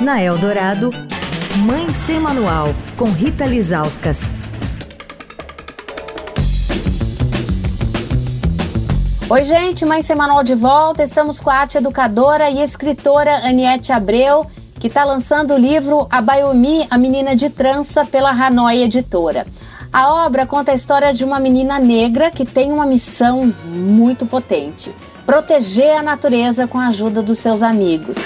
Na Eldorado, Mãe Sem Manual, com Rita Lizauskas. Oi, gente, Mãe Sem Manual de volta. Estamos com a arte educadora e escritora Aniette Abreu, que está lançando o livro A Baiomi, a Menina de Trança, pela Hanoi Editora. A obra conta a história de uma menina negra que tem uma missão muito potente: proteger a natureza com a ajuda dos seus amigos.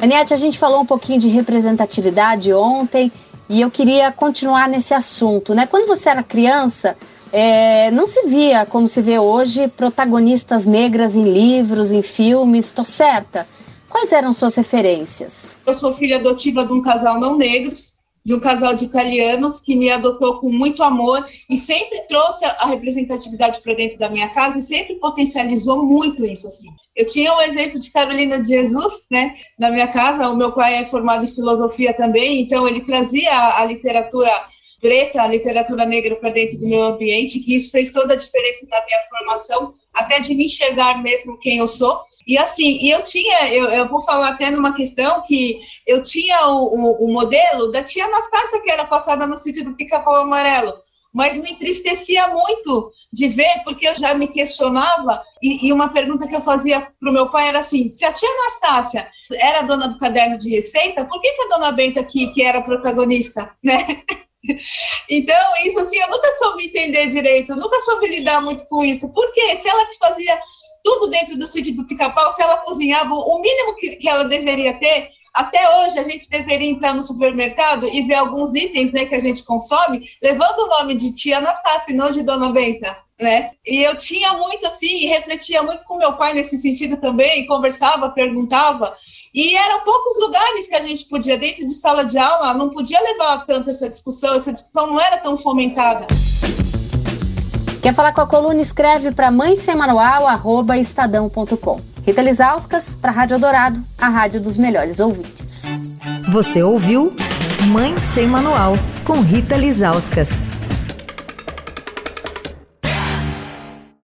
Aniette, a gente falou um pouquinho de representatividade ontem e eu queria continuar nesse assunto. Né? Quando você era criança, é, não se via, como se vê hoje, protagonistas negras em livros, em filmes, estou certa? Quais eram suas referências? Eu sou filha adotiva de um casal não negros, de um casal de italianos que me adotou com muito amor e sempre trouxe a representatividade para dentro da minha casa e sempre potencializou muito isso assim. Eu tinha o exemplo de Carolina de Jesus, né, na minha casa. O meu pai é formado em filosofia também, então ele trazia a, a literatura preta, a literatura negra para dentro do meu ambiente, que isso fez toda a diferença na minha formação, até de me enxergar mesmo quem eu sou. E assim, eu tinha, eu, eu vou falar até numa questão que eu tinha o, o, o modelo da tia Anastácia, que era passada no sítio do Pica-Pau Amarelo mas me entristecia muito de ver, porque eu já me questionava, e, e uma pergunta que eu fazia para o meu pai era assim: se a tia Anastácia era dona do caderno de receita, por que, que a dona Benta aqui, que era protagonista, né? Então, isso assim, eu nunca soube entender direito, nunca soube lidar muito com isso. Por quê? Se ela que fazia tudo dentro do sítio do pica-pau, se ela cozinhava o mínimo que, que ela deveria ter, até hoje a gente deveria entrar no supermercado e ver alguns itens né, que a gente consome, levando o nome de tia Anastácia, não de Dona Benta. Né? E eu tinha muito assim, e refletia muito com meu pai nesse sentido também, conversava, perguntava, e eram poucos lugares que a gente podia, dentro de sala de aula, não podia levar tanto essa discussão, essa discussão não era tão fomentada. Quer falar com a coluna? Escreve para mãesemanual.estadão.com. Rita Lisauskas, para a Rádio Dourado, a rádio dos melhores ouvintes. Você ouviu Mãe Sem Manual, com Rita Lisauskas.